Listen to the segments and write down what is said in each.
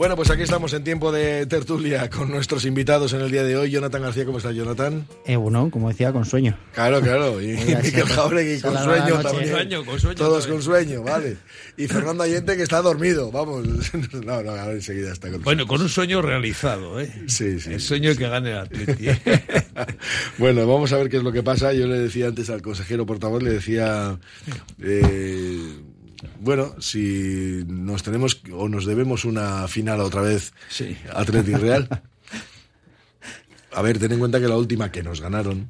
Bueno, pues aquí estamos en tiempo de tertulia con nuestros invitados en el día de hoy. Jonathan García, ¿cómo está Jonathan? Eh, bueno, como decía, con sueño. Claro, claro. Y se- Jauregui con sueño también. Con sueño, con sueño Todos también. con sueño, vale. Y Fernando Allende que está dormido, vamos. No, no, ahora enseguida está con Bueno, con un sueño realizado, ¿eh? Sí, sí. El sueño que gane el Atleti. bueno, vamos a ver qué es lo que pasa. Yo le decía antes al consejero portavoz, le decía, eh, bueno, si nos tenemos o nos debemos una final otra vez Sí. Atleti Real. A ver, ten en cuenta que la última que nos ganaron,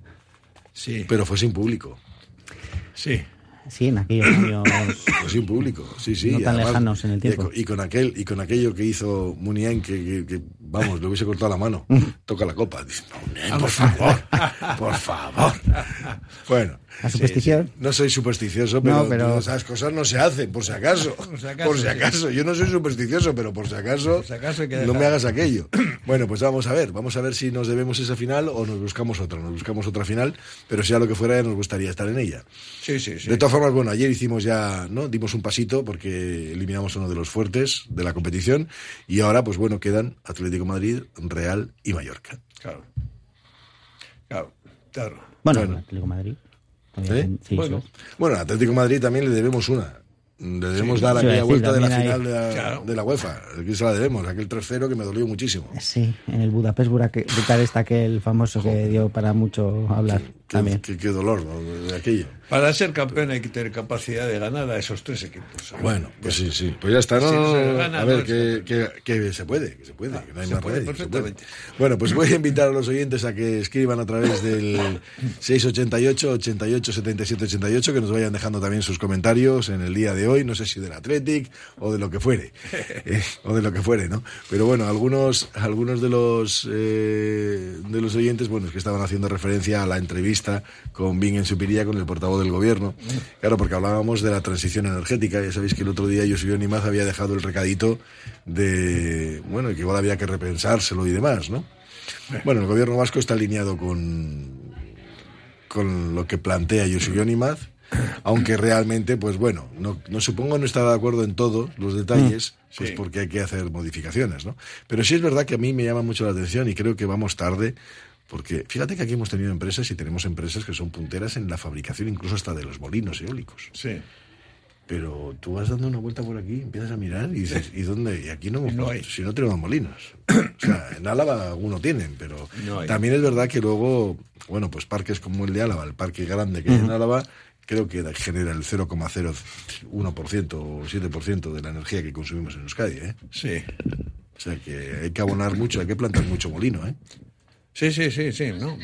Sí, pero fue sin público. sí. Sí, en aquellos años. Fue sin público, sí, sí. No tan además, lejanos en el y tiempo. con- Y con, aquel y con aquello que hizo Muniain, que, que- que, vamos, le hubiese cortado la mano. Toca la copa. Dice, no, por favor, por favor. Bueno, La superstición. no soy supersticioso, pero, No, pero- esas cosas no se hacen, por si acaso. Por si si acaso, acaso. sí. Yo no soy supersticioso, pero por si acaso, si acaso no me hagas aquello. Bueno, pues vamos a ver, vamos a ver si nos debemos esa final o nos buscamos otra. Nos buscamos otra final, pero sea lo que fuera, nos gustaría estar en ella. Sí, sí, sí. De todas formas, bueno, ayer hicimos ya, ¿no? Dimos un pasito porque eliminamos uno de los fuertes de la competición y ahora, pues bueno, quedan Atlético de Madrid, Real y Mallorca. Claro. Claro, claro. Bueno, Bueno. el Atlético de Madrid. ¿Eh? También, sí, Bueno. Bueno, al Atlético de Madrid también le debemos una. Le debemos Sí, dar sí, a aquella decir, vuelta de la también final hay- de la, Claro. de la UEFA. Aquí se la debemos, aquel 3-0 que me dolió muchísimo. Sí, en el Budapest Buraque- Bucarest, aquel famoso que dio para mucho hablar Qué, también. qué- qué dolor ¿no? de aquello. Para ser campeón hay que tener capacidad de ganar a esos tres equipos. Bueno, pues sí, sí. Pues ya está, ¿no? Gana, a ver, no que, que, que se puede, que se puede, que no hay se más puede remedio, se perfectamente. Bueno, pues voy a invitar a los oyentes a que escriban a través del 688 88 77 88, que nos vayan dejando también sus comentarios en el día de hoy, no sé si del Athletic o de lo que fuere, eh, o de lo que fuere, ¿no? Pero bueno, algunos, algunos de los eh, de los oyentes, bueno, es que estaban haciendo referencia a la entrevista con Bing en Supiría, con el portavoz del gobierno, claro, porque hablábamos de la transición energética, ya sabéis que el otro día José Nimaz había dejado el recadito de, bueno, que igual había que repensárselo y demás, ¿no? Bueno, el gobierno vasco está alineado con, con lo que plantea José Nimaz, aunque realmente, pues bueno, no, no supongo no estar de acuerdo en todos los detalles, pues Sí. porque hay que hacer modificaciones, ¿no? Pero sí es verdad que a mí me llama mucho la atención y creo que vamos tarde, porque fíjate que aquí hemos tenido empresas y tenemos empresas que son punteras en la fabricación incluso hasta de los molinos eólicos. Sí. Pero tú vas dando una vuelta por aquí, empiezas a mirar y dices, ¿y dónde? Y aquí no, no hay. si no tenemos molinos. O sea, en Álava alguno tienen, pero No también es verdad que luego, bueno, pues parques como el de Álava, el parque grande que hay en Álava, creo que genera el 0,01% o 7% de la energía que consumimos en Euskadi, ¿eh? Sí. O sea que hay que abonar mucho, hay que plantar mucho molino, ¿eh? Sí, sí, sí, sí, ¿no?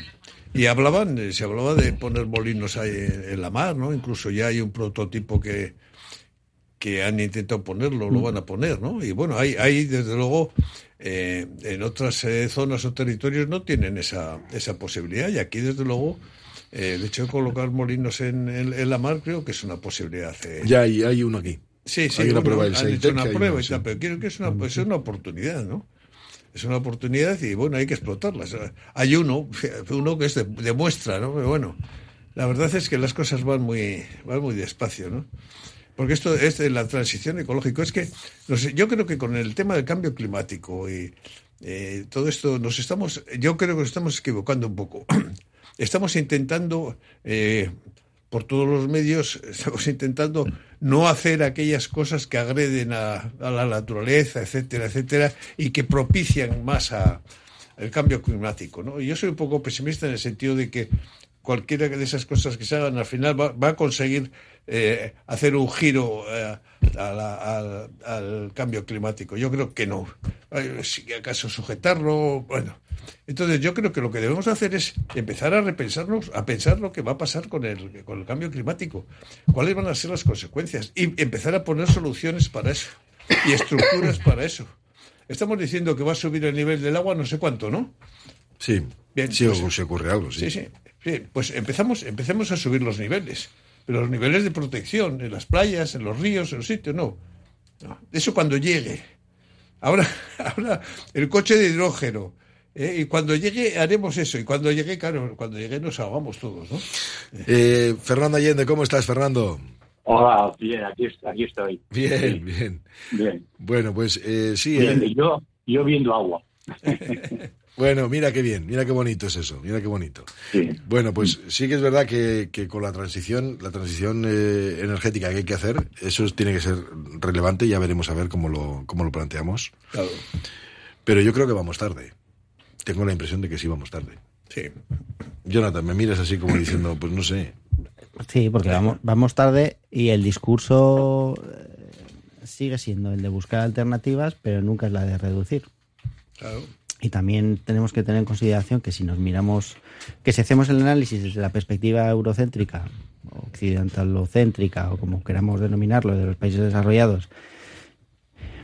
Y hablaban, eh, se hablaba de poner molinos ahí en, la mar, ¿no? Incluso ya hay un prototipo que, que han intentado ponerlo, lo van a poner, ¿no? Y bueno, hay, hay desde luego, eh, en otras eh, zonas o territorios no tienen esa, esa posibilidad y aquí desde luego eh, el hecho de colocar molinos en, en- en la mar creo que es una posibilidad. eh. Ya hay, hay uno aquí. Sí, sí, Hay una bueno, prueba del han hecho una prueba una, sí. pero quiero que es una, pues es una oportunidad, ¿no? Es una oportunidad y bueno, hay que explotarla. O sea, Hay uno, uno que es de, muestra, ¿no? Pero bueno, la verdad es que las cosas van muy, van muy despacio, ¿no? Porque esto es de la transición ecológica. Es que yo creo que con el tema del cambio climático y eh, todo esto nos estamos, yo creo que nos estamos equivocando un poco. Estamos intentando eh, por todos los medios estamos intentando no hacer aquellas cosas que agreden a, a la naturaleza, etcétera, etcétera, y que propician más a, el cambio climático. ¿no? Yo soy un poco pesimista en el sentido de que cualquiera de esas cosas que se hagan al final va, a conseguir eh, hacer un giro eh, a la- al, al cambio climático. Yo creo que no. Si acaso sujetarlo, bueno. Entonces yo creo que lo que debemos hacer es empezar a repensarnos, a pensar lo que va a pasar con el, con el cambio climático, cuáles van a ser las consecuencias y empezar a poner soluciones para eso y estructuras para eso. Estamos diciendo que va a subir el nivel del agua no sé cuánto, ¿no? Sí, Bien, sí, pues- o se ocurre algo, sí. Sí, sí. sí. Pues empezamos, empecemos a subir los niveles. Pero los niveles de protección en las playas, en los ríos, en los sitios, no. No. Eso cuando llegue. Ahora, ahora el coche de hidrógeno. ¿eh? Y cuando llegue haremos eso. Y cuando llegue, claro, cuando llegue nos ahogamos todos, ¿no? Eh, Fernando Allende, ¿cómo estás, Fernando? Hola, bien, aquí, est- aquí estoy. Bien, bien. Bien, Bueno, pues eh, sí. bien. eh, Yo, yo viendo agua. bueno, mira qué bien, mira qué bonito es eso, mira qué bonito. Sí. Bueno, pues sí que es verdad que, que con la transición, la transición eh, energética que hay que hacer, eso tiene que ser relevante, ya veremos a ver cómo lo, cómo lo planteamos. Claro. Pero yo creo que vamos tarde. Tengo la impresión de que sí vamos tarde. Sí. Jonathan, me miras así como diciendo, pues no sé. Sí, porque vamos, vamos tarde y el discurso eh, sigue siendo el de buscar alternativas, pero nunca es la de reducir. Claro. Y también tenemos que tener en consideración que si nos miramos, que si hacemos el análisis desde la perspectiva eurocéntrica, occidentalocéntrica, o como queramos denominarlo, de los países desarrollados,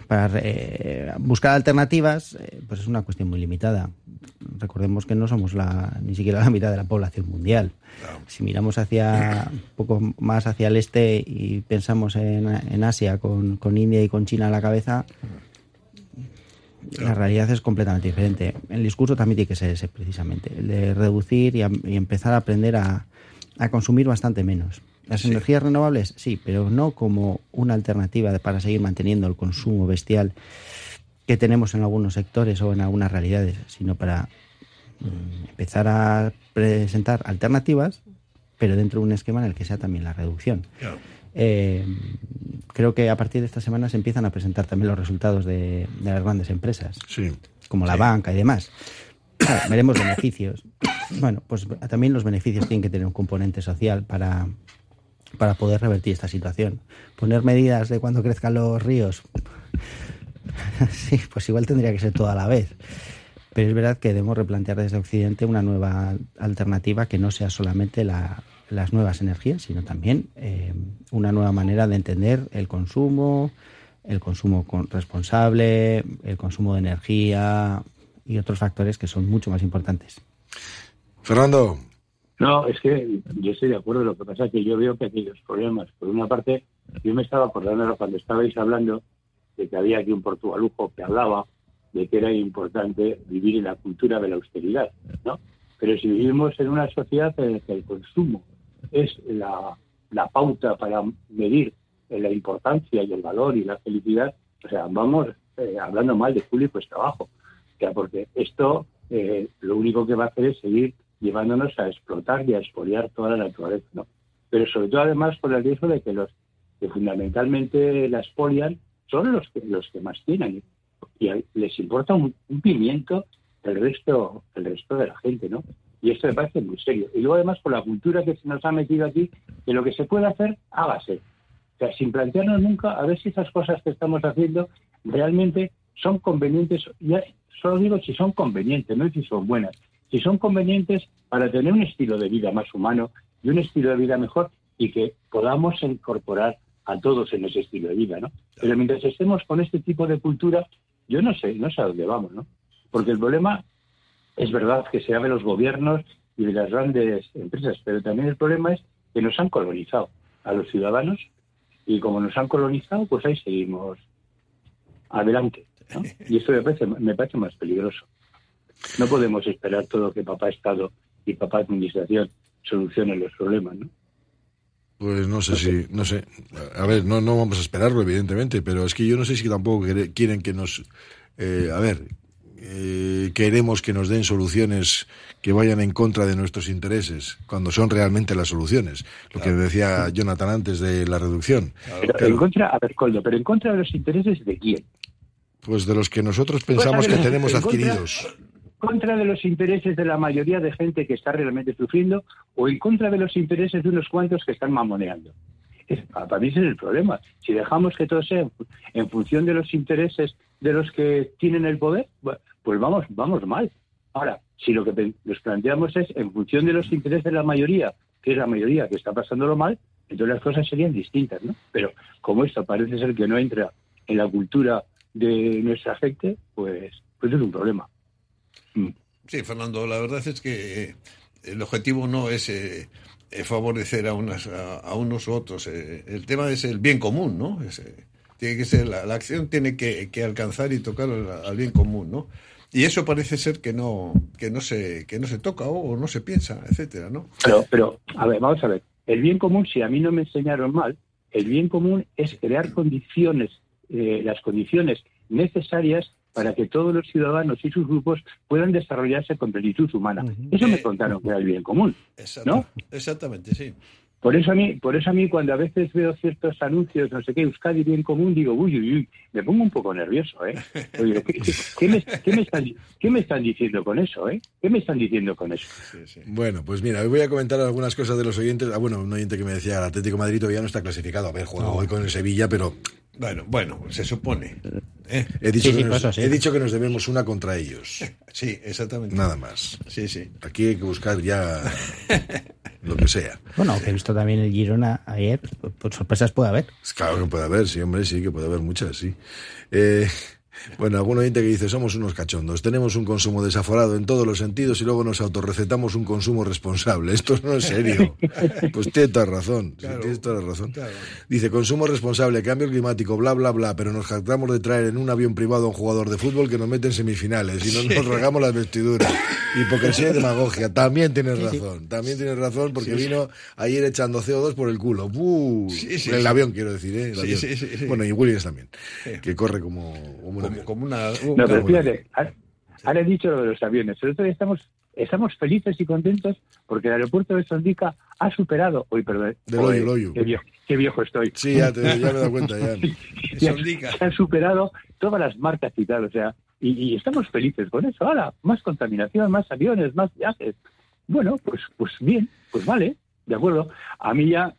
para eh, buscar alternativas, eh, pues es una cuestión muy limitada. Recordemos que no somos la, ni siquiera la mitad de la población mundial. Si miramos hacia un poco más hacia el este y pensamos en, en Asia con, con India y con China a la cabeza, la realidad es completamente diferente. El discurso también tiene que ser ese, precisamente, el de reducir y, a- y empezar a aprender a, a consumir bastante menos. Las energías renovables, sí, pero no como una alternativa para seguir manteniendo el consumo bestial que tenemos en algunos sectores o en algunas realidades, sino para mm, empezar a presentar alternativas, pero dentro de un esquema en el que sea también la reducción. Claro. Eh, creo que a partir de esta semana se empiezan a presentar también los resultados de, de las grandes empresas, Sí. como la banca y demás. Claro, veremos beneficios. Bueno, pues también los beneficios tienen que tener un componente social para, para poder revertir esta situación. Poner medidas de cuando crezcan los ríos, sí, pues igual tendría que ser todo a la vez. Pero es verdad que debemos replantear desde Occidente una nueva alternativa que no sea solamente la- las nuevas energías, sino también eh, una nueva manera de entender el consumo, el consumo con- responsable, el consumo de energía y otros factores que son mucho más importantes. Fernando, No, es que yo estoy de acuerdo. Lo que pasa es que yo veo que hay dos problemas. Por una parte, yo me estaba acordando cuando estabais hablando de que había aquí un portugalujo que hablaba de que era importante vivir en la cultura de la austeridad, ¿no? Pero si vivimos en una sociedad en la que el consumo es la, la pauta para medir la importancia y el valor y la felicidad, o sea, vamos eh, hablando mal de y pues trabajo. O sea, porque esto eh, lo único que va a hacer es seguir llevándonos a explotar y a expoliar toda la naturaleza, ¿no? Pero sobre todo además por el riesgo de que los que fundamentalmente la expolian son los que los que más tienen y les importa un, un pimiento el resto el resto de la gente, ¿no? Y esto me parece muy serio. Y luego además por la cultura que se nos ha metido aquí, que lo que se puede hacer, hágase. O sea, sin plantearnos nunca a ver si esas cosas que estamos haciendo realmente son convenientes. Ya solo digo si son convenientes, no si son buenas. Si son convenientes para tener un estilo de vida más humano y un estilo de vida mejor y que podamos incorporar a todos en ese estilo de vida, ¿no? Pero mientras estemos con este tipo de cultura, yo no sé, no sé a dónde vamos, ¿no? Porque el problema es verdad que se habla de los gobiernos y de las grandes empresas, pero también el problema es que nos han colonizado a los ciudadanos y como nos han colonizado, pues ahí seguimos adelante. ¿no? Y eso me parece, me parece más peligroso. No podemos esperar todo que papá Estado y papá Administración solucionen los problemas, ¿no? Pues no sé si, no sé. A ver, no, no vamos a esperarlo, evidentemente, pero es que yo no sé si tampoco quieren que nos. eh, a ver, eh, queremos que nos den soluciones que vayan en contra de nuestros intereses, cuando son realmente las soluciones. Lo que decía Jonathan antes de la reducción. Pero en contra, a ver, Coldo, pero en contra de los intereses de quién? Pues de los que nosotros pensamos Pues, a que tenemos en contra- adquiridos. contra de los intereses de la mayoría de gente que está realmente sufriendo o en contra de los intereses de unos cuantos que están mamoneando. Para mí ese es el problema. Si dejamos que todo sea en, fu- en función de los intereses de los que tienen el poder, pues vamos, vamos mal. Ahora, si lo que nos planteamos es en función de los intereses de la mayoría, que es la mayoría que está pasándolo mal, entonces las cosas serían distintas, ¿no? Pero como esto parece ser que no entra en la cultura de nuestra gente, pues, pues es un problema. Mm. Sí, Fernando, la verdad es que eh, el objetivo no es eh, eh, favorecer a, unas, a, a unos u otros. eh, el tema es el bien común, ¿no? Tiene que ser, la, acción tiene que, alcanzar y tocar al bien común, ¿no? Y eso parece ser que no, que no se, que no se toca o, o no se piensa, etcétera, ¿no? Pero, pero, a ver, vamos a ver. El bien común, si a mí no me enseñaron mal, el bien común es crear condiciones, eh, las condiciones necesarias para que todos los ciudadanos y sus grupos puedan desarrollarse con plenitud humana. Eso me Eh, contaron que era el bien común. Exacto- ¿No? Exactamente, sí. Por eso a mí, por eso a mí cuando a veces veo ciertos anuncios, no sé qué, Euskadi bien común, digo, uy, uy, uy, me pongo un poco nervioso, ¿eh? Oye, ¿qué, qué- qué me, qué me están, qué me están diciendo con eso, eh? ¿Qué me están diciendo con eso? sí, sí. Bueno, pues mira, hoy voy a comentar algunas cosas de los oyentes. Ah, bueno, un oyente que me decía, el Atlético de Madrid todavía no está clasificado. A ver, juega hoy con el Sevilla, pero Bueno, bueno, se supone. ¿eh? he dicho, Sí, sí, que, nos, he dicho que nos debemos una contra ellos. Sí, exactamente. Nada más. Sí, sí. Aquí hay que buscar ya lo que sea. Bueno, aunque he visto también el Girona ayer, pues sorpresas puede haber. Es Claro que puede haber, sí, hombre, sí, que puede haber muchas, sí. Eh, bueno, algún oyente que dice, somos unos cachondos, tenemos un consumo desaforado en todos los sentidos y luego nos autorrecetamos un consumo responsable. Esto no es serio. Pues tiene toda razón, sí, tienes toda la razón. Claro. Dice, consumo responsable, cambio climático, bla, bla, bla, pero nos jactamos de traer en un avión privado a un jugador de fútbol que nos mete en semifinales y no nos regamos las vestiduras. Hipocresía y demagogia. También tienes razón, también tienes razón porque vino ayer echando CO2 por el culo. El avión, quiero decir, ¿eh? El avión. Bueno, y Williams también, que corre como, Como, una... No, pero fíjate, ahora- ahora he dicho lo de los aviones. El otro día estamos, estamos felices y contentos porque el aeropuerto de Sondica ha superado. Uy, perdón. Del Joder, hoyo, el hoyo. Qué viejo, qué viejo estoy. Sí, ya, te, ya me he dado cuenta, ya. Ya Sondica. se han superado todas las marcas y tal, o sea, y, y estamos felices con eso. Ahora, más contaminación, más aviones, más viajes. Bueno, pues, pues bien, pues vale, de acuerdo. A mí ya,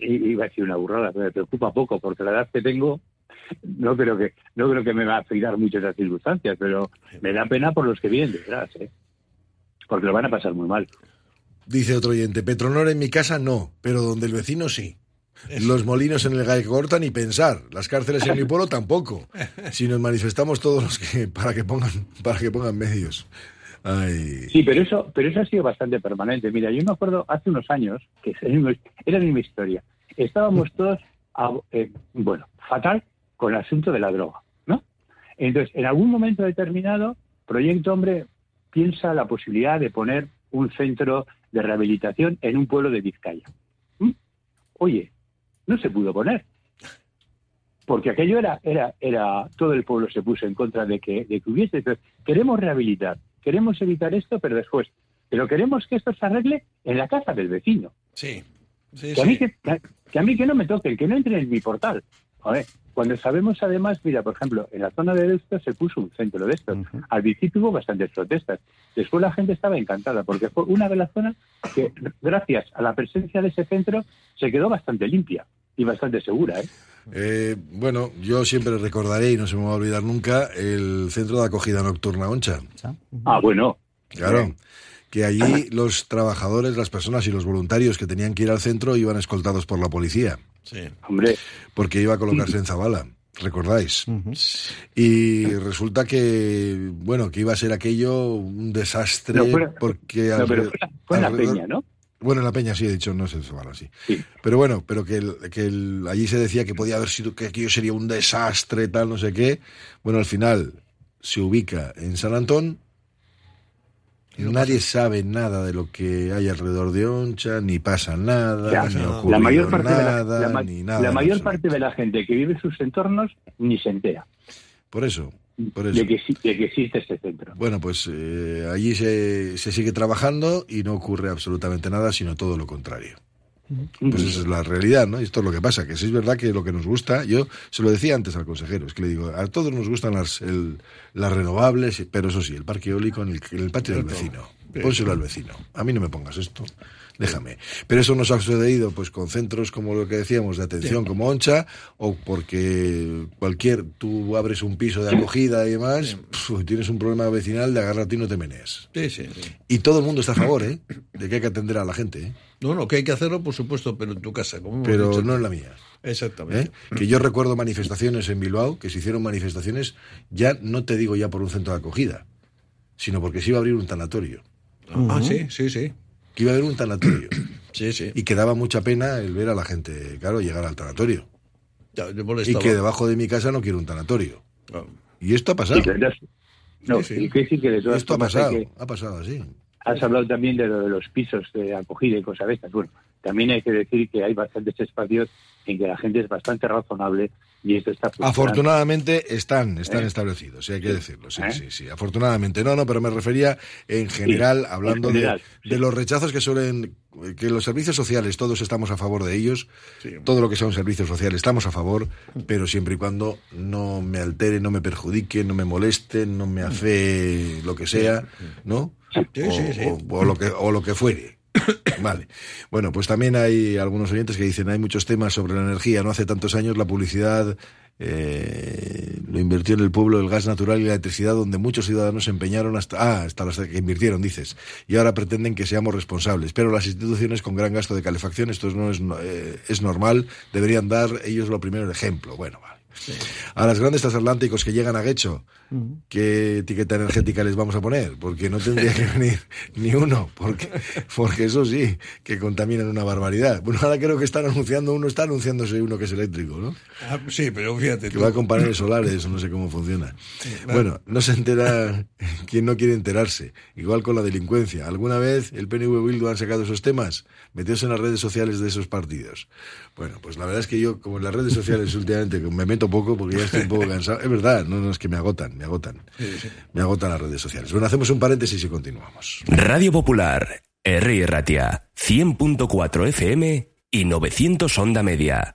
iba a decir una burrada, pero me preocupa poco porque la edad que tengo, no creo que, no creo que me va a afectar mucho esas circunstancias, pero me da pena por los que vienen detrás, ¿eh? porque lo van a pasar muy mal. Dice otro oyente, Petronor en mi casa no, pero donde el vecino sí. Los molinos en el Gai cortan ni pensar. Las cárceles en mi pueblo tampoco. Si nos manifestamos todos los que para que pongan para que pongan medios. Ay. Sí, pero eso, pero eso ha sido bastante permanente. Mira, yo me acuerdo hace unos años, que era la misma historia, estábamos todos, a- eh, bueno, fatal con el asunto de la droga, ¿no? Entonces, en algún momento determinado, Proyecto Hombre piensa la posibilidad de poner un centro de rehabilitación en un pueblo de Vizcaya. ¿Mm? Oye, no se pudo poner. Porque aquello era, era, era, todo el pueblo se puso en contra de que, de que hubiese. Entonces, queremos rehabilitar, queremos evitar esto, pero después. Pero queremos que esto se arregle en la casa del vecino. Sí. Sí, Que a, mí que, que a mí que no me toque, que no entre en mi portal. Joder, cuando sabemos además, mira, por ejemplo, en la zona de esto se puso un centro de estos. Al principio hubo bastantes protestas. Después la gente estaba encantada porque fue una de las zonas que, gracias a la presencia de ese centro, se quedó bastante limpia y bastante segura. ¿eh? Eh, bueno, yo siempre recordaré y no se me va a olvidar nunca el centro de acogida nocturna Oncha. Ah, bueno. Claro. Que allí los trabajadores, las personas y los voluntarios que tenían que ir al centro iban escoltados por la policía, Sí. Hombre, porque iba a colocarse en Zabala. ¿Recordáis? Y resulta que, bueno, que iba a ser aquello un desastre No, fuera- porque... no, pero alre- fue, la peña, ¿no? Bueno, en la peña sí he dicho, no sé Zabala, sí. Sí. Pero bueno, pero que, el- que el- allí se decía que podía haber sido, que aquello sería un desastre, tal, no sé qué. Bueno, al final se ubica en San Antón. Nadie sabe nada de lo que hay alrededor de Oncha, ni pasa nada, Ya, ni ha la ocurrido la mayor parte de la, nada, la ni nada. la mayor parte de la gente que vive en sus entornos ni se entera Por eso, por eso. de que, exi- de que existe este centro. Bueno, pues eh, allí se, se sigue trabajando y no ocurre absolutamente nada, sino todo lo contrario. Pues esa es la realidad, ¿no? Y esto es lo que pasa, que sí es verdad que lo que nos gusta, yo se lo decía antes al consejero, es que le digo, a todos nos gustan las, el- las renovables, pero eso sí, el parque eólico en el, en el patio del vecino. Pónselo al vecino. A mí no me pongas esto. Déjame. Pero eso nos ha sucedido pues con centros como lo que decíamos de atención como Oncha o porque cualquier tú abres un piso de acogida y demás, pf, tienes un problema vecinal de agárrate y no te menees. Sí, sí, sí. Y todo el mundo está a favor, ¿eh? De que hay que atender a la gente, ¿eh? No, no, que hay que hacerlo, por supuesto, pero en tu casa. Como Pero dicho. no en la mía. Exactamente. ¿eh? Que yo recuerdo manifestaciones en Bilbao, que se hicieron manifestaciones, ya no te digo ya por un centro de acogida, sino porque se iba a abrir un tanatorio. Ah, sí, sí, sí. Que iba a haber un tanatorio. Sí, sí. y que daba mucha pena el ver a la gente, claro, llegar al tanatorio. Ya, Y que debajo de mi casa no quiero un tanatorio. Ah, Y esto ha pasado. Y que no- Sí, sí. y que de todas Esto ha pasado. que- Ha pasado así. Has hablado también de lo de los pisos de acogida y cosas de estas. Bueno, también hay que decir que hay bastantes espacios en que la gente es bastante razonable y esto está funcionando. Afortunadamente están, están ¿Eh? establecidos, sí, hay que decirlo. Sí, ¿Eh? sí, sí. Afortunadamente. No, no, pero me refería en general, hablando de- general, de, sí. los rechazos que suelen. que los servicios sociales, todos estamos a favor de ellos. Sí. Todo lo que sea un servicio social estamos a favor, pero siempre y cuando no me altere, no me perjudique, no me moleste, no me hace lo que sea, ¿no? Sí, o, o- o lo que, o lo que fuere. Vale. Bueno, pues también hay algunos oyentes que dicen, hay muchos temas sobre la energía. No hace tantos años la publicidad eh, lo invirtió en el pueblo el gas natural y la electricidad, donde muchos ciudadanos se empeñaron hasta, ah, hasta las que invirtieron, dices. Y ahora pretenden que seamos responsables. Pero las instituciones con gran gasto de calefacción, esto no es, eh, es normal, deberían dar ellos lo primero el ejemplo. Bueno. A las grandes transatlánticos que llegan a Guecho, ¿qué etiqueta energética les vamos a poner? Porque no tendría que venir ni uno, porque, porque eso sí, que contaminan una barbaridad. Bueno, ahora creo que están anunciando uno, está anunciándose uno que es eléctrico, ¿no? Ah, sí, pero fíjate. Que tú. va con paneles solares, no sé cómo funciona. Bueno, no se entera quien no quiere enterarse. Igual con la delincuencia. ¿Alguna vez el PNV Bildu han sacado esos temas? Metidos en las redes sociales de esos partidos. Bueno, pues la verdad es que yo, como en las redes sociales últimamente, me meto poco porque ya estoy un poco cansado. Es verdad, no, no, es que me agotan, me agotan. Me agotan las redes sociales. Bueno, hacemos un paréntesis y continuamos. Radio Popular, R. Ratia, 100.4 FM y 900 Onda Media.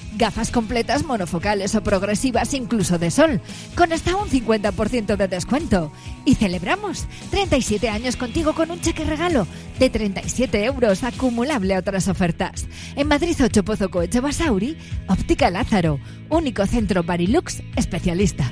Gafas completas monofocales o progresivas incluso de sol, con hasta un 50% de descuento. Y celebramos 37 años contigo con un cheque regalo de 37 euros acumulable a otras ofertas. En Madrid 8 Pozo Coeche Basauri, Óptica Lázaro, único centro Barilux especialista.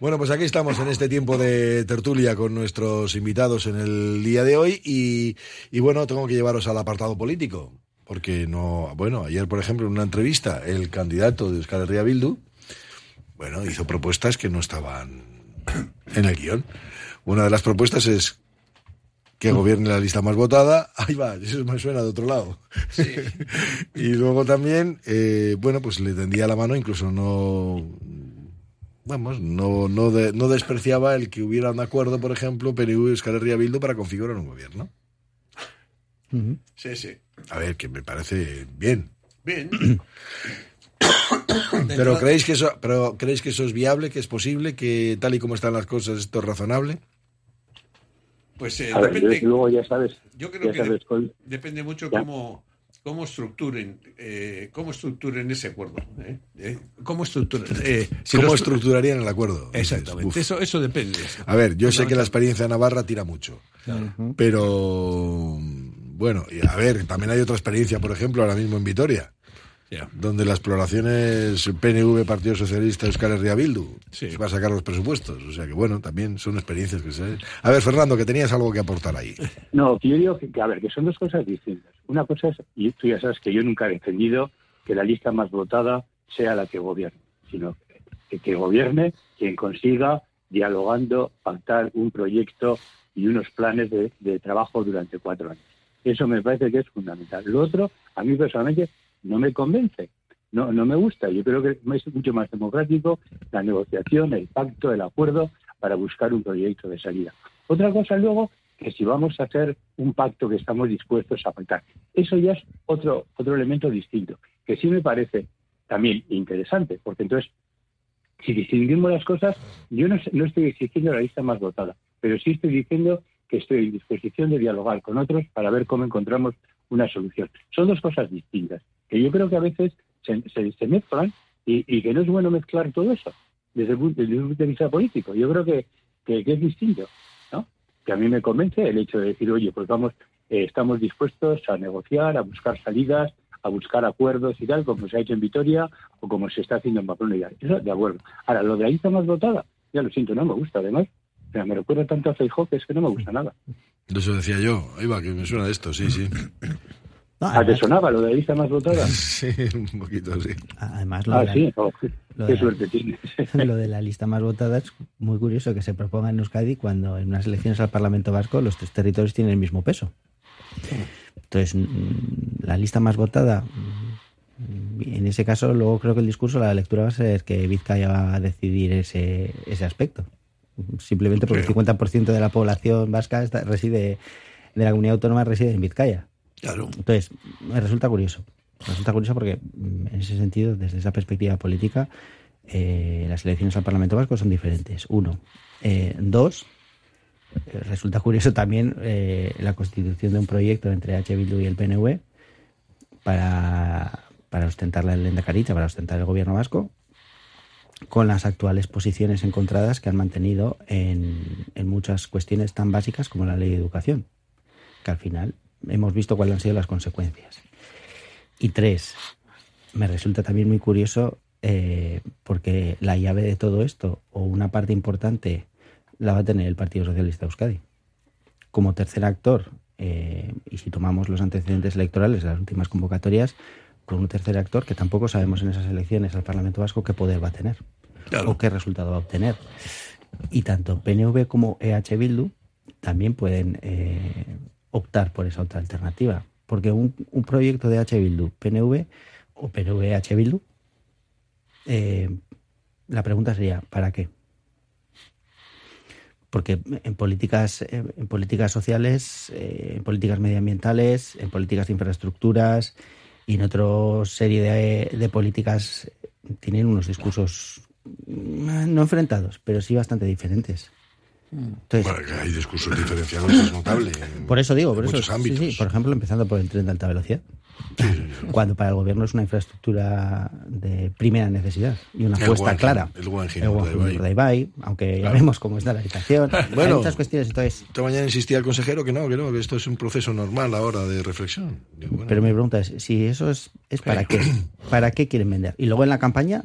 Bueno, pues aquí estamos en este tiempo de tertulia con nuestros invitados en el día de hoy y, y bueno, tengo que llevaros al apartado político. Porque no, bueno, ayer por ejemplo en una entrevista el candidato de Euskal Herria Bildu, bueno, hizo propuestas que no estaban en el guion. Una de las propuestas es que gobierne la lista más votada. Ahí va, eso me suena de otro lado. y luego también, eh, bueno, pues le tendía la mano, incluso no, vamos, no, no, de- no despreciaba el que hubiera un acuerdo, por ejemplo, PNV y Euskal Herria Bildu para configurar un gobierno. Sí, sí. A ver, que me parece bien. Bien. Pero creéis que eso, pero creéis que eso es viable, que es posible, que tal y como están las cosas esto es razonable. Pues eh, ver, yo depende. luego ya sabes, Yo creo ya que sabes de- cuál- depende mucho Ya. cómo, cómo estructuren eh, cómo estructuren ese acuerdo. ¿eh? Eh, ¿Cómo si ¿Cómo los- estructurarían el acuerdo? Exactamente. Eso, eso depende. A ver, yo sé que la experiencia de Navarra tira mucho, pero bueno, a ver, también hay otra experiencia, por ejemplo, ahora mismo en Vitoria, Ya. donde las exploraciones PNV, Partido Socialista, Euskal Herria Bildu, Sí. se va a sacar los presupuestos. O sea que bueno, también son experiencias que se... A ver, Fernando, que tenías algo que aportar ahí. No, que yo digo que, que, a ver, que son dos cosas distintas. Una cosa es, y tú ya sabes que yo nunca he defendido que la lista más votada sea la que gobierne, sino que, que gobierne quien consiga, dialogando, pactar un proyecto y unos planes de, de trabajo durante cuatro años. Eso me parece que es fundamental. Lo otro, a mí personalmente, no me convence. No, no me gusta. Yo creo que es mucho más democrático la negociación, el pacto, el acuerdo para buscar un proyecto de salida. Otra cosa luego, que si vamos a hacer un pacto que estamos dispuestos a pactar, eso ya es otro, otro elemento distinto, que sí me parece también interesante, porque entonces, si distinguimos las cosas, yo no, no estoy exigiendo la lista más votada, pero sí estoy diciendo que estoy en disposición de dialogar con otros para ver cómo encontramos una solución. Son dos cosas distintas, que yo creo que a veces se, se- se mezclan y, y que no es bueno mezclar todo eso desde el, punto- desde el punto de vista político. Yo creo que, que- que es distinto, ¿no? Que a mí me convence el hecho de decir, oye, pues vamos, eh, estamos dispuestos a negociar, a buscar salidas, a buscar acuerdos y tal, como se ha hecho en Vitoria o como se está haciendo en Pamplona y tal. Eso, de acuerdo. Ahora, lo de la lista más votada, ya lo siento, no me gusta, además. O sea, me recuerda tanto a Feijóo que es que no me gusta nada. Eso decía yo. Ahí va, que me suena esto, sí, sí. ¿A qué sonaba lo de la lista más votada? Sí, un poquito, sí. Además, lo, Ah, de la, sí, oh, qué lo qué de la- suerte tienes. lo de la lista más votada es muy curioso que se proponga en Euskadi cuando en unas elecciones al Parlamento Vasco los tres territorios tienen el mismo peso. Entonces, mm, la lista más votada, mm, en ese caso, luego creo que el discurso, la lectura va a ser que Vizcaya va a decidir ese, ese aspecto. Simplemente porque el 50% de la población vasca está- reside, de la comunidad autónoma reside en Vizcaya. Entonces, me resulta curioso. Resulta curioso porque, mm, en ese sentido, desde esa perspectiva política, eh, las elecciones al Parlamento Vasco son diferentes. Uno. Eh, dos, eh, resulta curioso también la constitución de un proyecto entre H. Bildu y el PNV para, para ostentar la Lendacarita, para ostentar el gobierno vasco, con las actuales posiciones encontradas que han mantenido en, en muchas cuestiones tan básicas como la ley de educación, que al final hemos visto cuáles han sido las consecuencias. Y tres, me resulta también muy curioso eh, porque la llave de todo esto, o una parte importante, la va a tener el Partido Socialista Euskadi. Como tercer actor, eh, y si tomamos los antecedentes electorales de las últimas convocatorias, con un tercer actor que tampoco sabemos en esas elecciones al Parlamento Vasco qué poder va a tener o qué resultado va a obtener. Y tanto PNV como EH Bildu también pueden eh, optar por esa otra alternativa. Porque un, un proyecto de H. Bildu, PNV o PNV H. Bildu, eh, la pregunta sería, ¿para qué? Porque en políticas, en políticas sociales, eh, en políticas medioambientales, en políticas de infraestructuras y en otra serie de, de políticas tienen unos discursos mm, no enfrentados, pero sí bastante diferentes. Entonces, Bueno, hay discursos diferenciados, es notable. en- por eso digo, por eso, sí, sí, por ejemplo, empezando por el tren de alta velocidad. Cuando para el gobierno es una infraestructura de primera necesidad y una apuesta clara. el Guggenheim de Urdaibai, aunque ya Claro. vemos cómo está la habitación. Hay Bueno. muchas cuestiones. Entonces, Esta mañana insistía el consejero que no, que no, que esto es un proceso normal ahora de reflexión. Bueno, pero mi pregunta es, si eso es, es para qué, ¿para qué quieren vender? Y luego en la campaña,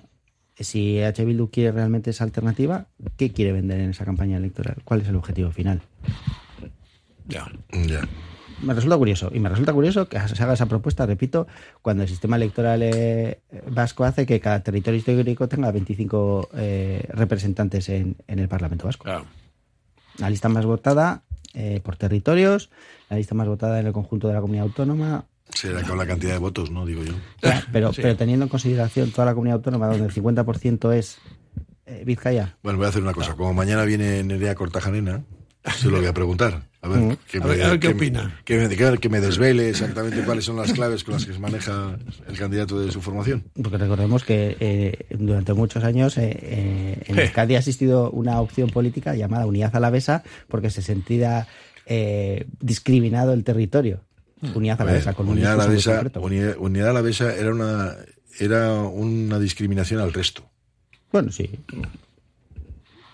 si H. Bildu quiere realmente esa alternativa, ¿qué quiere vender en esa campaña electoral? ¿Cuál es el objetivo final? Ya. ya. Me resulta curioso, y me resulta curioso que se haga esa propuesta, repito, cuando el sistema electoral eh, vasco hace que cada territorio histórico tenga 25 eh, representantes en, en el Parlamento Vasco. La lista más votada eh, por territorios, la lista más votada en el conjunto de la comunidad autónoma, Será con la cantidad de votos, ¿no? Digo yo. Ya, pero, Sí. pero teniendo en consideración toda la comunidad autónoma, donde el 50% es eh, Vizcaya. Bueno, voy a hacer una cosa. Como mañana viene Nerea Cortajarena, se lo voy a preguntar. A ver, Mm. que A me, ver, a ver qué que me- opina. Que me, que- que me desvele exactamente cuáles son las claves con las que se maneja el candidato de su formación. Porque recordemos que eh, durante muchos años eh, eh, en Eh. Euskadi ha existido una opción política llamada Unidad Alavesa porque se sentía eh, discriminado el territorio. Unidad Alavesa, con un Unidad Alavesa. Unidad, Unidad Alavesa era una era una discriminación al resto. Bueno, sí.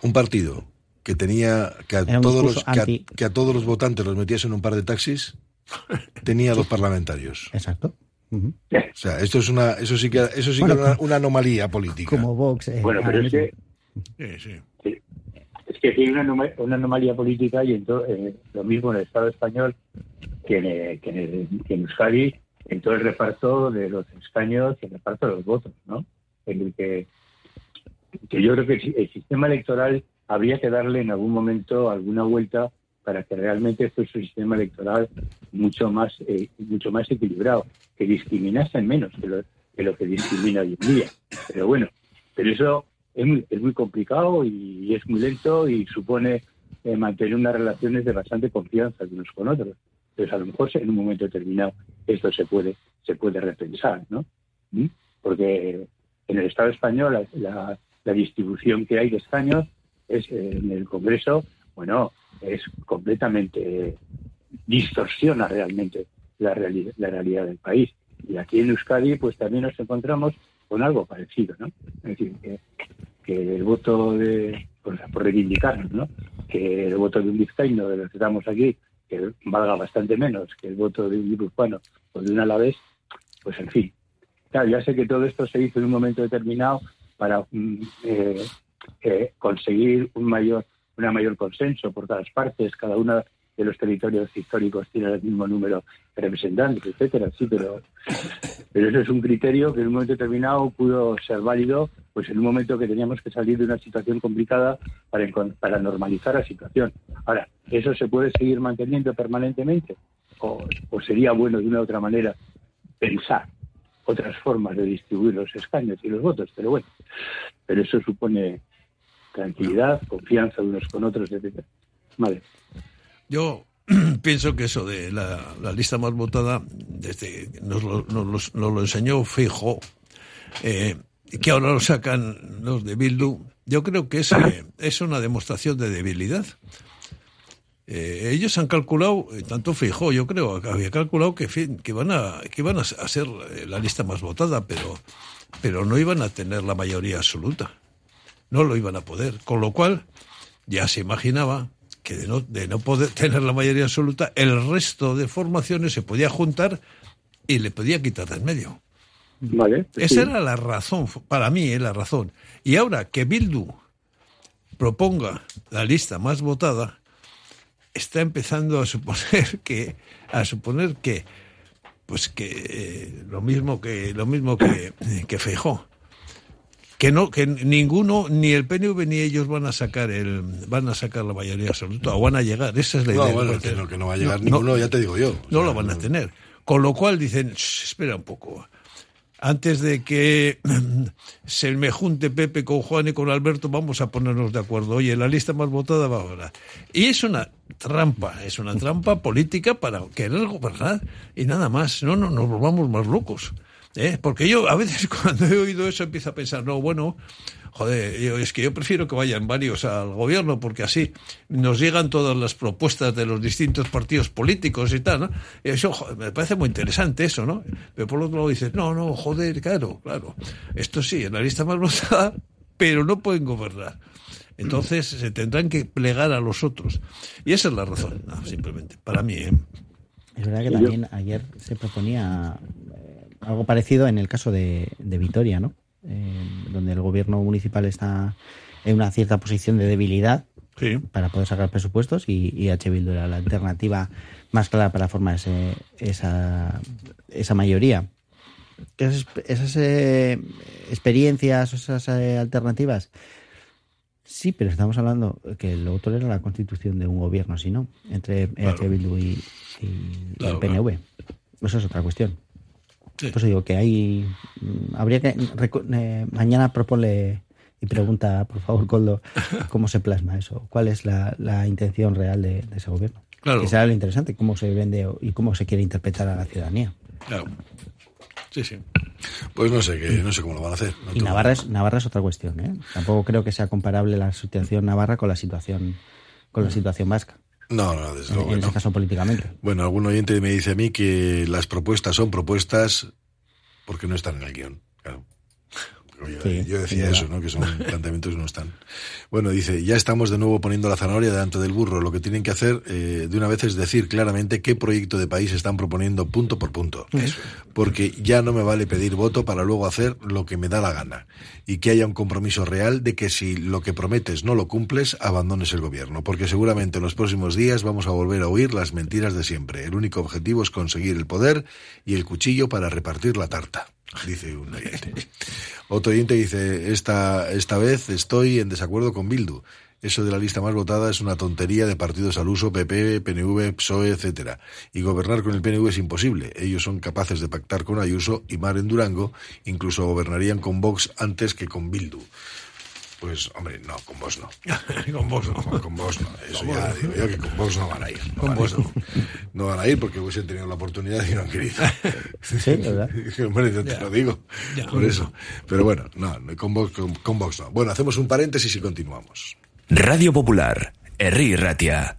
Un partido que tenía que a todos los que a, que a todos los votantes los metiese en un par de taxis tenía dos parlamentarios. Exacto. Ujú. O sea, esto es una eso sí que eso sí que Bueno, era una, una anomalía política. Como Vox. eh, Bueno, pero es que Sí, sí. Sí. Es que hay una, una anomalía política y ento- eh, lo mismo en el Estado español que en, eh, que en, el- que en Euskadi, en todo el reparto de los escaños y el reparto de los votos, ¿no? En el que, que yo creo que el si- el sistema electoral habría que darle en algún momento alguna vuelta para que realmente fuese un sistema electoral mucho más eh, mucho más equilibrado, que discriminase menos que lo, que lo que discrimina hoy en día. Pero bueno, pero eso es muy, es muy complicado y es muy lento y supone eh, mantener unas relaciones de bastante confianza unos con otros. Entonces, a lo mejor en un momento determinado esto se puede se puede repensar, ¿no? ¿Mm? Porque en el Estado español la, la- la distribución que hay de escaños es eh, en el Congreso, bueno, es completamente distorsiona realmente la, reali- la realidad del país. Y aquí en Euskadi, pues también nos encontramos con algo parecido, ¿no? Es decir, que, el voto de, por, por reivindicarnos, ¿no? Que el voto de un vizcaíno que estamos aquí, que valga bastante menos que el voto de un guipuzcoano o de un alavés, pues en fin. Claro, ya sé que todo esto se hizo en un momento determinado para mm, eh, eh, conseguir un mayor, una mayor consenso por todas partes, cada uno de los territorios históricos tiene el mismo número de representantes, etcétera, sí, pero, pero eso es un criterio que en un momento determinado pudo ser válido, pues en un momento que teníamos que salir de una situación complicada para, para normalizar la situación. Ahora, ¿eso se puede seguir manteniendo permanentemente? ¿O, o sería bueno de una u otra manera pensar otras formas de distribuir los escaños y los votos? Pero bueno, pero eso supone tranquilidad, confianza unos con otros, etcétera. Vale. Yo pienso que eso de la, lista más votada, desde nos lo, nos nos lo enseñó Fijo, eh, que ahora lo sacan los de Bildu, yo creo que es, eh, es una demostración de debilidad. Eh, ellos han calculado, eh, tanto Fijo, yo creo, había calculado que, que van a que iban a ser la lista más votada, pero, pero no iban a tener la mayoría absoluta. No lo iban a poder. Con lo cual, ya se imaginaba que de no, de no poder tener la mayoría absoluta, el resto de formaciones se podía juntar y le podía quitar del medio. Vale. Esa sí. era la razón, para mí, es la razón. Y ahora que Bildu proponga la lista más votada, está empezando a suponer que, a suponer que, pues que eh, lo mismo que lo mismo que, que Feijó. Que no, que ninguno, ni el PNV ni ellos van a sacar el, van a sacar la mayoría absoluta, o van a llegar, esa es la No, idea. bueno, que no, que no va a llegar ninguno, ya te digo yo. No lo van a tener. Con lo cual dicen, "Shh, espera un poco. Antes de que se me junte Pepe con Juan y con Alberto, vamos a ponernos de acuerdo. Oye, la lista más votada va ahora. Y es una trampa, es una trampa política para querer gobernar y nada más. No, no, nos volvamos más locos. ¿Eh? Porque yo a veces cuando he oído eso empiezo a pensar, no, bueno, joder, yo- es que yo prefiero que vayan varios al gobierno porque así nos llegan todas las propuestas de los distintos partidos políticos y tal, ¿no? Y eso joder, me parece muy interesante eso, ¿no? Pero por otro lado dices, no, no, joder, claro, claro. Esto sí, en la lista más votada, pero no pueden gobernar. Entonces se tendrán que plegar a los otros. Y esa es la razón, no, simplemente, para mí. ¿eh? Es verdad que también ayer se proponía algo parecido en el caso de, de Vitoria, ¿no? Eh, donde el gobierno municipal está en una cierta posición de debilidad para poder sacar presupuestos y, y H. Bildu era la alternativa más clara para formar ese- esa, esa mayoría. Esas, esas, eh, experiencias, esas eh, alternativas, sí, pero estamos hablando que luego tolera la constitución de un gobierno, si no, entre Claro. EH Bildu y, y Claro, el PNV. Eso es otra cuestión. Sí. Por eso digo que hay. mm, Habría que. reco- eh, mañana propone y pregunta, por favor, Coldo, cómo se plasma eso. ¿Cuál es la, la intención real de, de ese gobierno? Claro. Que será lo interesante, cómo se vende y cómo se quiere interpretar a la ciudadanía. Claro. Sí, sí. Pues no sé, que, no sé cómo lo van a hacer. No Y Navarra es, Navarra es otra cuestión, ¿eh? Tampoco creo que sea comparable la situación navarra con la situación con la situación vasca. No, no, desde luego en no. caso políticamente. Bueno, algún oyente me dice a mí que las propuestas son propuestas porque no están en el guion. Claro. Yo, Sí, yo decía eso, ¿no? Que son planteamientos que no están. Bueno, dice, ya estamos de nuevo poniendo la zanahoria delante del burro. Lo que tienen que hacer eh, de una vez es decir claramente qué proyecto de país están proponiendo punto por punto. Porque ya no me vale pedir voto para luego hacer lo que me da la gana. Y que haya un compromiso real de que si lo que prometes no lo cumples, abandones el gobierno. Porque seguramente en los próximos días vamos a volver a oír las mentiras de siempre. El único objetivo es conseguir el poder y el cuchillo para repartir la tarta. Dice un oyente. Otro oyente dice, esta, esta vez estoy en desacuerdo con Bildu. Eso de la lista más votada es una tontería de partidos al uso, PP, PNV, PSOE, etcétera. Y gobernar con el PNV es imposible. Ellos son capaces de pactar con Ayuso y Mar en Durango, incluso gobernarían con Vox antes que con Bildu. Pues, hombre, no, con vos no. con vos no. Con vos no. Eso ya digo yo que con vos no van a ir. No Con vos ir. no. No van a ir porque hubiesen tenido la oportunidad y no han querido. Sí, ¿verdad? Hombre, yo te Ya. lo digo. Ya. Por eso. Pero bueno, no, no, con Vox, con, con Vox no. Bueno, hacemos un paréntesis y continuamos. Radio Popular, Herri Ratia.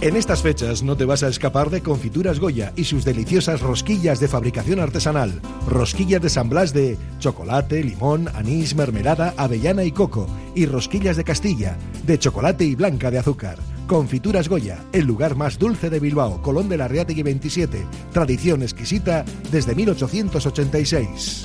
En estas fechas no te vas a escapar de Confituras Goya y sus deliciosas rosquillas de fabricación artesanal. Rosquillas de San Blas de chocolate, limón, anís, mermelada, avellana y coco. Y rosquillas de Castilla, de chocolate y blanca de azúcar. Confituras Goya, el lugar más dulce de Bilbao, Colón de la Reategui 27. Tradición exquisita desde 1886.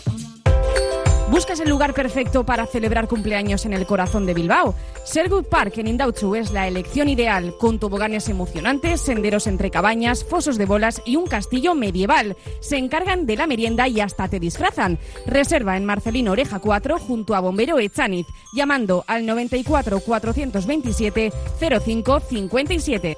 ¿Buscas el lugar perfecto para celebrar cumpleaños en el corazón de Bilbao? Sherwood Park en Indautxu es la elección ideal, con toboganes emocionantes, senderos entre cabañas, fosos de bolas y un castillo medieval. Se encargan de la merienda y hasta te disfrazan. Reserva en Marcelino Oreja 4 junto a Bombero Echaniz, llamando al 94 427 05 57.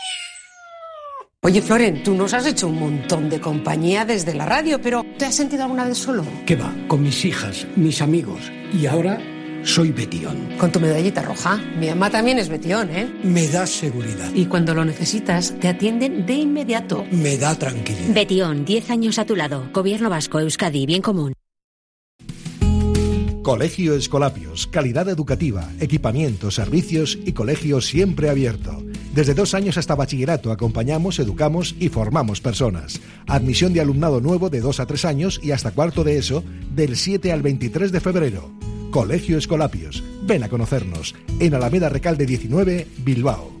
Oye, Floren, tú nos has hecho un montón de compañía desde la radio, pero ¿te has sentido alguna vez solo? ¿Qué va? Con mis hijas, mis amigos. Y ahora soy Betión. Con tu medallita roja. Mi mamá también es Betión, ¿eh? Me da seguridad. Y cuando lo necesitas, te atienden de inmediato. Me da tranquilidad. Betión, 10 años a tu lado. Gobierno Vasco, Euskadi, bien común. Colegio Escolapios, calidad educativa, equipamiento, servicios y colegio siempre abierto. Desde dos años hasta bachillerato acompañamos, educamos y formamos personas. Admisión de alumnado nuevo de dos a tres años y hasta cuarto de eso del 7 al 23 de febrero. Colegio Escolapios. Ven a conocernos en Alameda Recalde 19, Bilbao.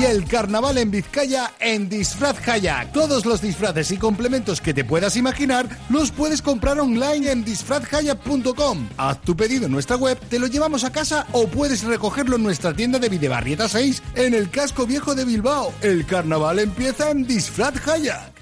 Y el carnaval en Vizcaya en Disfraz Kayak. Todos los disfraces y complementos que te puedas imaginar los puedes comprar online en disfrazkayak.com. Haz tu pedido en nuestra web, te lo llevamos a casa o puedes recogerlo en nuestra tienda de Videbarrieta 6 en el casco viejo de Bilbao. El carnaval empieza en Disfraz Kayak.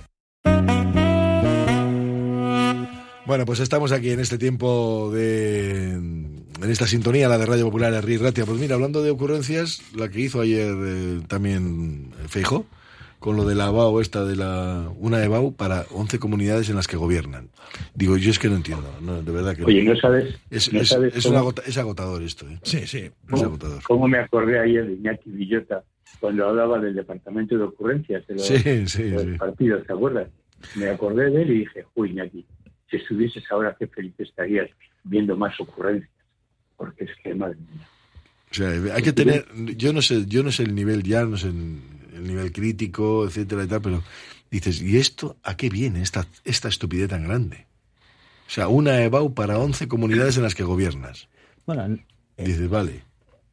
Bueno, pues estamos aquí en este tiempo de. En esta sintonía, la de Radio Popular Herri Ratia. Pues mira, hablando de ocurrencias, la que hizo ayer eh, también Feijo, con lo de la BAU, esta de la. una de BAU para 11 comunidades en las que gobiernan. Digo, yo es que no entiendo, no, de verdad que Oye, ¿no sabes? Es, no es- sabes es cómo- agota- es agotador esto, ¿eh? Sí, sí. Es ¿Cómo, agotador. cómo me acordé ayer de Iñaki Villota cuando hablaba del departamento de ocurrencias de los, Sí, sí, de los sí. partidos, ¿te acuerdas? Me acordé de él y dije, uy, Iñaki, si estuvieses ahora, qué feliz estarías viendo más ocurrencias. Porque es que, madre mía. O sea, hay que tener, yo no sé, yo no sé el nivel ya, no sé el, el nivel crítico, etcétera y tal, pero dices, ¿y esto a qué viene esta, esta estupidez tan grande? O sea, una EBAU para 11 comunidades en las que gobiernas. Bueno, Dices, vale.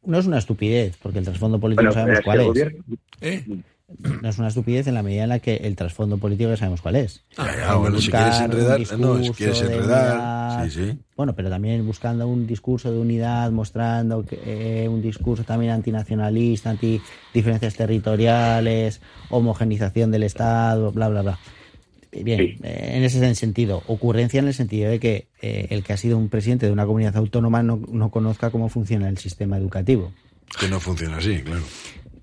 no es una estupidez, porque el trasfondo político Bueno, sabemos cuál es gobierno- ¿Eh? No es una estupidez en la medida en la que el trasfondo político ya sabemos cuál es. Ah, ya, bueno, si quieres enredar, no, si quieres enredar, unidad. sí, sí. Bueno, pero también buscando un discurso de unidad, mostrando que, eh, un discurso también antinacionalista, anti diferencias territoriales, homogenización del Estado, bla, bla, bla. Bien, eh, en ese sentido, ocurrencia en el sentido de que eh, el que ha sido un presidente de una comunidad autónoma no, no conozca cómo funciona el sistema educativo. Que no funciona así, claro.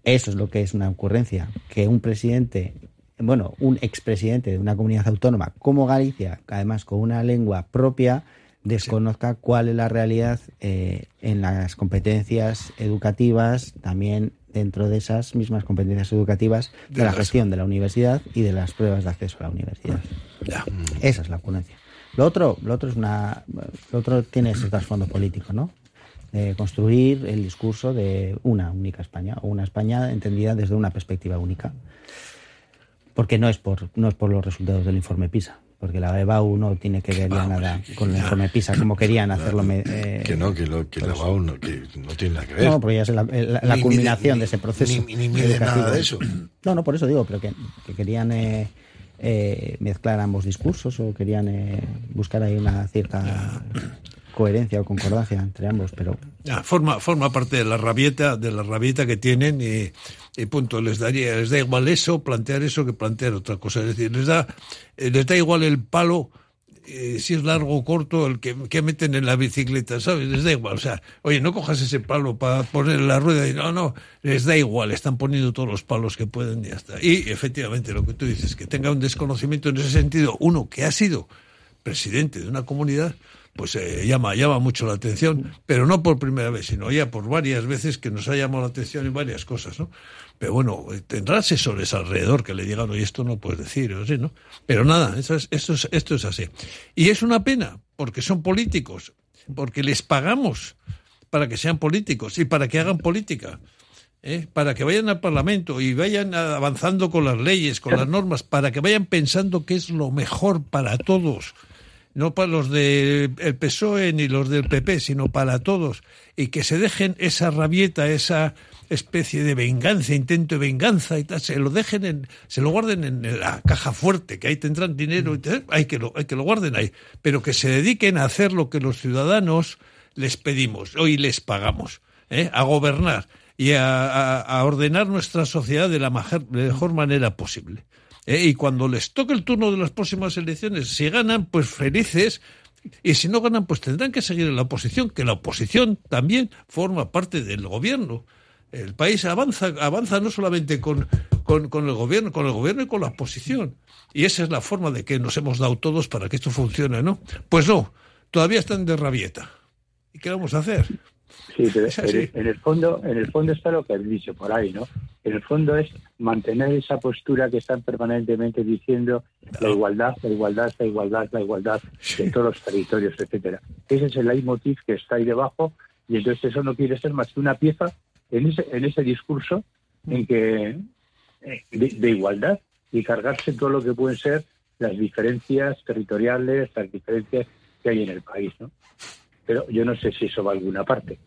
Eso es lo que es una ocurrencia. Que un presidente, bueno, un expresidente de una comunidad autónoma como Galicia, además con una lengua propia, desconozca cuál es la realidad eh, en las competencias educativas, también dentro de esas mismas competencias educativas de, De la gestión de la universidad y de las pruebas de acceso a la universidad. Esa es la ocurrencia. Lo otro, lo otro es una, lo otro tiene ese trasfondo político, ¿no? De construir el discurso de una única España o una España entendida desde una perspectiva única. Porque no es por no es por los resultados del informe PISA, porque la EBAU no tiene que ver ya nada con el informe PISA como querían hacerlo. eh, Que no, que, lo, que la BAU no, que no tiene nada que ver. no, porque ya es la, la- la mide- culminación de ese proceso. ni- ni mide nada de eso. No, no, por eso digo, pero que, que querían eh, eh, mezclar ambos discursos o querían eh, buscar ahí una cierta coherencia o concordancia entre ambos, pero forma, forma parte de la rabieta, de la rabieta que tienen y, punto. Les daría, les da igual eso, plantear eso que plantear otra cosa. Es decir, les da, eh, les da igual el palo, eh, si es largo o corto, el que, que meten en la bicicleta, ¿sabes? Les da igual. O sea, oye, no cojas ese palo para poner la rueda y no, no, les da igual, están poniendo todos los palos que pueden y ya está. Y efectivamente, lo que tú dices, que tenga un desconocimiento en ese sentido, uno que ha sido presidente de una comunidad, pues eh, llama, llama mucho la atención, pero no por primera vez, sino ya por varias veces que nos ha llamado la atención en varias cosas, ¿no? Pero bueno, eh, tendrá asesores alrededor que le digan, oye, esto no puedes decir, o así, ¿no? Pero nada, esto es, esto, es, esto es así. Y es una pena, porque son políticos, porque les pagamos para que sean políticos y para que hagan política. ¿eh? para que vayan al Parlamento y vayan avanzando con las leyes, con las normas, para que vayan pensando que es lo mejor para todos, no para los del PSOE ni los del PP, sino para todos, y que se dejen esa rabieta, esa especie de venganza, intento de venganza y tal, se lo dejen en, se lo guarden en la caja fuerte, que ahí tendrán dinero, y hay que lo, hay que lo guarden ahí, pero que se dediquen a hacer lo que los ciudadanos les pedimos, hoy les pagamos, ¿eh? a gobernar y a, a- ordenar nuestra sociedad de la mejor manera posible. ¿Eh? Y cuando les toque el turno de las próximas elecciones, si ganan, pues felices. Y si no ganan, pues tendrán que seguir en la oposición, que la oposición también forma parte del gobierno. El país avanza, avanza no solamente con, con, con el gobierno, con el gobierno y con la oposición. Y esa es la forma de que nos hemos dado todos para que esto funcione, ¿no? Pues no, todavía están de rabieta. ¿Y qué vamos a hacer? Sí, pero en el fondo, en el fondo está lo que has dicho por ahí, ¿no? En el fondo es mantener esa postura que están permanentemente diciendo la igualdad, la igualdad, la igualdad, la igualdad de todos los territorios, etcétera. Ese es el leitmotiv que está ahí debajo y entonces eso no quiere ser más que una pieza en ese, en ese discurso en que eh, de, de igualdad y cargarse todo lo que pueden ser las diferencias territoriales, las diferencias que hay en el país, ¿no? Pero yo no sé si eso va a alguna parte.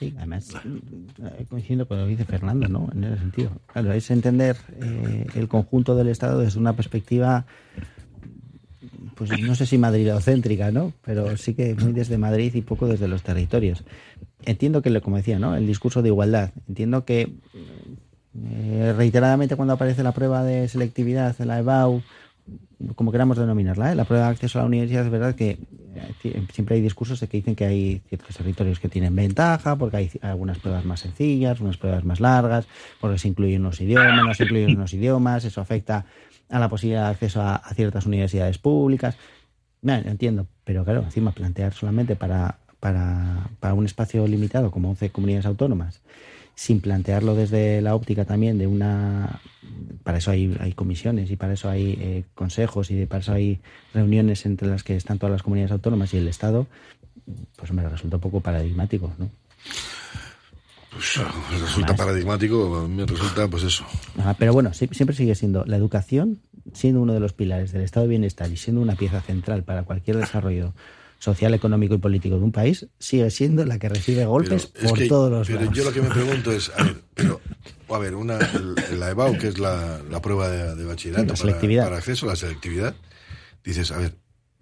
Sí, además, eh, coincido con lo que dice Fernando, ¿no? En ese sentido. Claro, es entender eh, el conjunto del Estado desde una perspectiva, pues no sé si madridocéntrica, ¿no? Pero sí que muy desde Madrid y poco desde los territorios. Entiendo que, como decía, ¿no? El discurso de igualdad. Entiendo que eh, reiteradamente cuando aparece la prueba de selectividad, la EBAU, como queramos denominarla, ¿eh? la prueba de acceso a la universidad, es verdad que eh, siempre hay discursos de que dicen que hay ciertos territorios que tienen ventaja, porque hay algunas pruebas más sencillas, unas pruebas más largas, porque se incluyen unos idiomas, no se incluyen unos idiomas, eso afecta a la posibilidad de acceso a, ciertas universidades públicas. Entiendo, pero claro, encima plantear solamente para, para, para un espacio limitado como 11 comunidades autónomas, sin plantearlo desde la óptica también de una... Para eso hay, hay comisiones y para eso hay eh, consejos y para eso hay reuniones entre las que están todas las comunidades autónomas y el Estado, pues me resulta un poco paradigmático, ¿no? Pues resulta paradigmático, a mí me resulta, pues eso. Ah, pero bueno, siempre sigue siendo la educación, siendo uno de los pilares del estado de bienestar y siendo una pieza central para cualquier desarrollo social, económico y político de un país, sigue siendo la que recibe golpes Pero es por que- todos los pero lados. yo lo que me pregunto es, a ver, pero, a ver, una, la EBAU, que es la, la prueba de, de bachillerato La para, selectividad. para acceso a la selectividad, dices, a ver,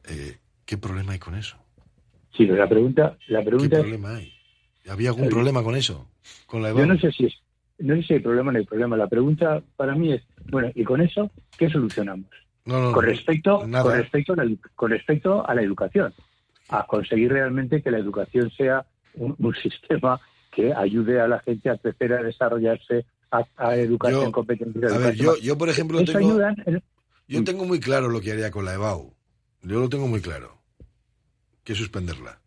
eh, ¿qué problema hay con eso? Sí, pero la pregunta, la ¿Qué pregunta es, problema hay? ¿Había algún problema con eso? ¿Con la yo EBAU? no sé si es, no sé si hay problema o no hay problema. La pregunta para mí es, bueno, ¿y con eso qué solucionamos? No, no, con respecto, nada. con respecto a la, con respecto a la educación, a conseguir realmente que la educación sea un, un sistema que ayude a la gente a crecer, a desarrollarse, a, a educarse Yo- en competencias. A ver, yo, yo por ejemplo, tengo, en- yo tengo muy claro lo que haría con la EBAU. Yo lo tengo muy claro. Que suspenderla.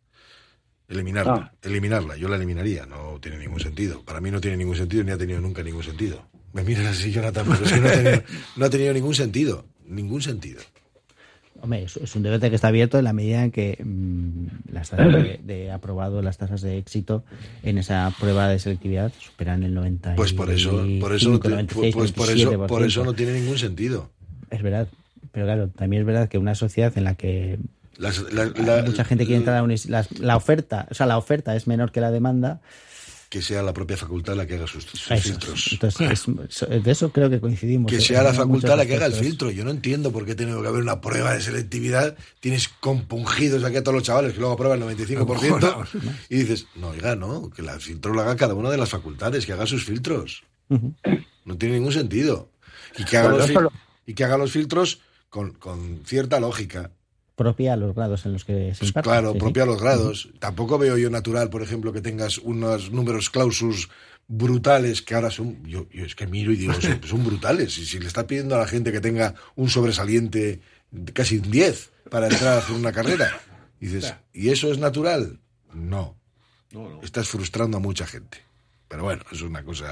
Eliminarla. Ah. Eliminarla. Yo la eliminaría. No tiene ningún sentido. Para mí no tiene ningún sentido ni ha tenido nunca ningún sentido. Me miras así, Jonathan, pero es que no ha tenido, no ha tenido ningún sentido. Ningún sentido. Hombre, es, un debate que está abierto en la medida en que mm, las tasas de, de aprobado, las tasas de éxito en esa prueba de selectividad superan el 90 Pues por eso, por eso, no te- pues por eso, por eso no tiene ningún sentido. Es verdad, pero claro, también es verdad que una sociedad en la que Las- la- la- mucha gente quiere entrar a una la, la oferta, o sea, la oferta es menor que la demanda. Que sea la propia facultad la que haga sus, sus Eso, filtros. Entonces, es- de eso creo que coincidimos. Que en- sea la facultad la que haga el filtro. Yo no entiendo por qué tiene que haber una prueba de selectividad. Tienes compungidos aquí a todos los chavales que luego aprueban el 95% y dices, no, oiga, no, que la- el filtro lo haga cada una de las facultades, que haga sus filtros. No tiene ningún sentido. Y que haga, los, y que haga los filtros con, con cierta lógica. Propia a los grados en los que se Pues imparte. claro, sí, sí. propia a los grados. Tampoco veo yo natural, por ejemplo, que tengas unos números clausus brutales que ahora son. Yo, yo es que miro y digo, son, son brutales. Y si le está pidiendo a la gente que tenga un sobresaliente de casi un 10 para entrar a hacer una carrera, Y dices, ¿y eso es natural? No. No, no. Estás frustrando a mucha gente. Pero bueno, es una cosa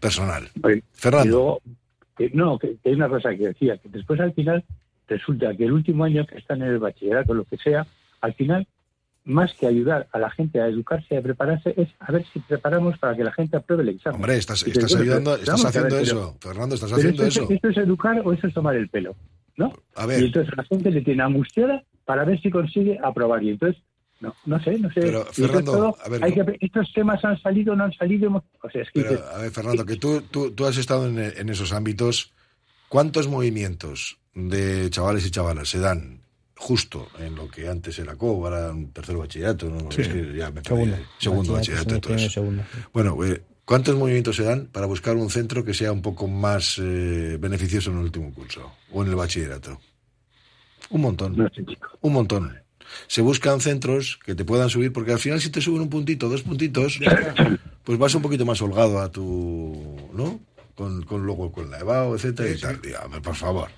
personal. Oye, Fernando. Luego, que- no, que, que hay una cosa que decía, que después al final resulta que el último año que están en el bachillerato, lo que sea, al final, más que ayudar a la gente a educarse a prepararse, es a ver si preparamos para que la gente apruebe el examen. Hombre, estás, dices, estás ayudando, pero estás ver, haciendo pero- eso. Fernando, estás haciendo eso. es- ¿Esto es educar o eso es tomar el pelo? ¿No? A ver. Y entonces la gente le tiene angustiada para ver si consigue aprobar. Y entonces, no, no sé, no sé. Pero, Fernando, todo, a ver, hay que- estos temas han salido, no han salido. O sea, es que Pero, dices, a ver, Fernando, que tú, tú, tú has estado en, en esos ámbitos. ¿Cuántos movimientos de chavales y chavalas se dan justo en lo que antes era CO, ahora un tercer bachillerato? ¿no? Sí. Es que ya me perdí. Segundo. Segundo Bachillerato, y todo eso. segundo. Bueno, eh, ¿cuántos movimientos se dan para buscar un centro que sea un poco más eh, beneficioso en el último curso o en el bachillerato? Un montón. Un montón. Se buscan centros que te puedan subir, porque al final si te suben un puntito, dos puntitos, pues vas un poquito más holgado a tu, ¿no? Con, con luego con la EVAO, etcétera y tal. Dígame, por favor.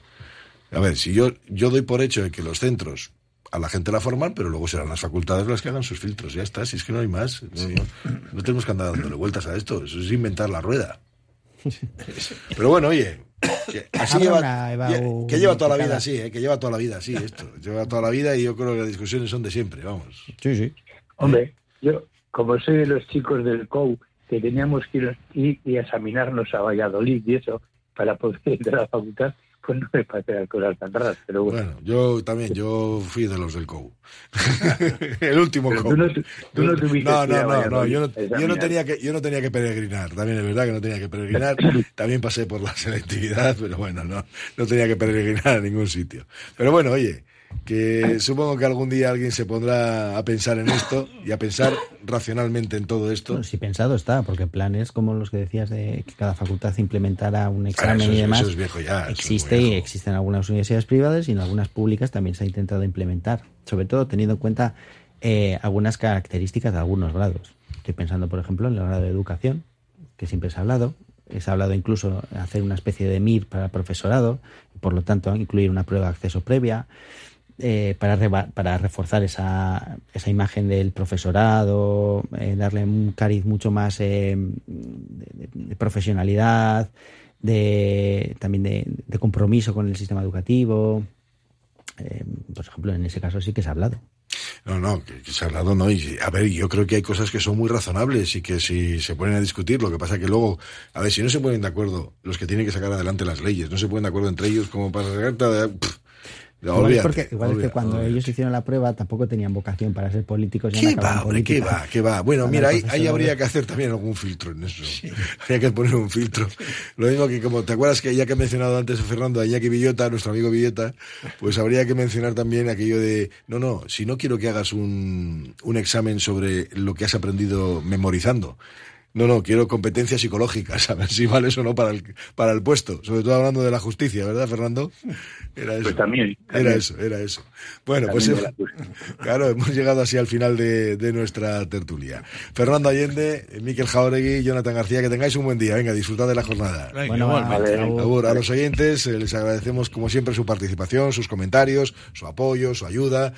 A ver, si yo, yo doy por hecho de que los centros a la gente la forman, pero luego serán las facultades las que hagan sus filtros. Ya está, si es que no hay más. No, no- no tenemos que andar dándole vueltas a esto. Eso es inventar la rueda. Pero bueno, oye, que así lleva, que lleva toda la vida así, ¿eh? que lleva toda la vida así esto. Lleva toda la vida y yo creo que las discusiones son de siempre, vamos. Sí, sí. Hombre, yo, como soy de los chicos del COU, que teníamos que ir, y examinarnos a Valladolid y eso, para poder entrar a la facultad, pues no me parece las cosas tan raras. Pero bueno, Bueno, yo también, yo fui de los del COU. El último Pero COU. tú no tú no tuviste no, yo no, yo tenía que, yo no tenía que peregrinar. También es verdad que no tenía que peregrinar. También pasé por la selectividad, pero bueno, no, no tenía que peregrinar a ningún sitio. Pero bueno, oye, que supongo que algún día alguien se pondrá a pensar en esto y a pensar racionalmente en todo esto. Bueno, sí pensado está, porque planes como los que decías de que cada facultad implementara un examen es- y demás eso es viejo ya, es existe muy y existen algunas universidades privadas y en algunas públicas también se ha intentado implementar, sobre todo teniendo en cuenta eh, algunas características de algunos grados. Estoy pensando, por ejemplo, en el grado de educación, que siempre se ha hablado. Se ha hablado incluso de hacer una especie de MIR para el profesorado, y por lo tanto incluir una prueba de acceso previa eh, para, para reforzar esa, esa imagen del profesorado, eh, darle un cariz mucho más eh, de, profesionalidad, de, también de, compromiso con el sistema educativo. Eh, por ejemplo, en ese caso sí que se ha hablado. No, no, que, se ha hablado, no. Y, a ver, yo creo que hay cosas que son muy razonables y que si se ponen a discutir, lo que pasa que luego, a ver, si no se ponen de acuerdo los que tienen que sacar adelante las leyes, no se ponen de acuerdo entre ellos como para pff, Igual, es, porque, igual es que cuando olvídate. ellos hicieron la prueba tampoco tenían vocación para ser políticos. ¿Qué va, hombre? ¿Qué va? ¿Qué va? Bueno, mira, ahí, ahí habría que hacer también algún filtro en eso. Habría que poner un filtro. Lo mismo que como te acuerdas que ya que he mencionado antes a Fernando, a Iñaki Villota, nuestro amigo Villota, pues habría que mencionar también aquello de, no, no, si no quiero que hagas un, un examen sobre lo que has aprendido memorizando. No, no, quiero competencias psicológicas, a ver si vales o no para el, para el puesto. Sobre todo hablando de la justicia, ¿verdad, Fernando? Era eso. Pues también, Era eso, era eso. Bueno, pues También claro, hemos llegado así al final de, de nuestra tertulia. Fernando Allende, Miquel Jauregui, Jonathan García, que tengáis un buen día. Venga, disfrutad de la jornada. Venga, Bueno, vale. A los oyentes eh, les agradecemos como siempre su participación, sus comentarios, su apoyo, su ayuda.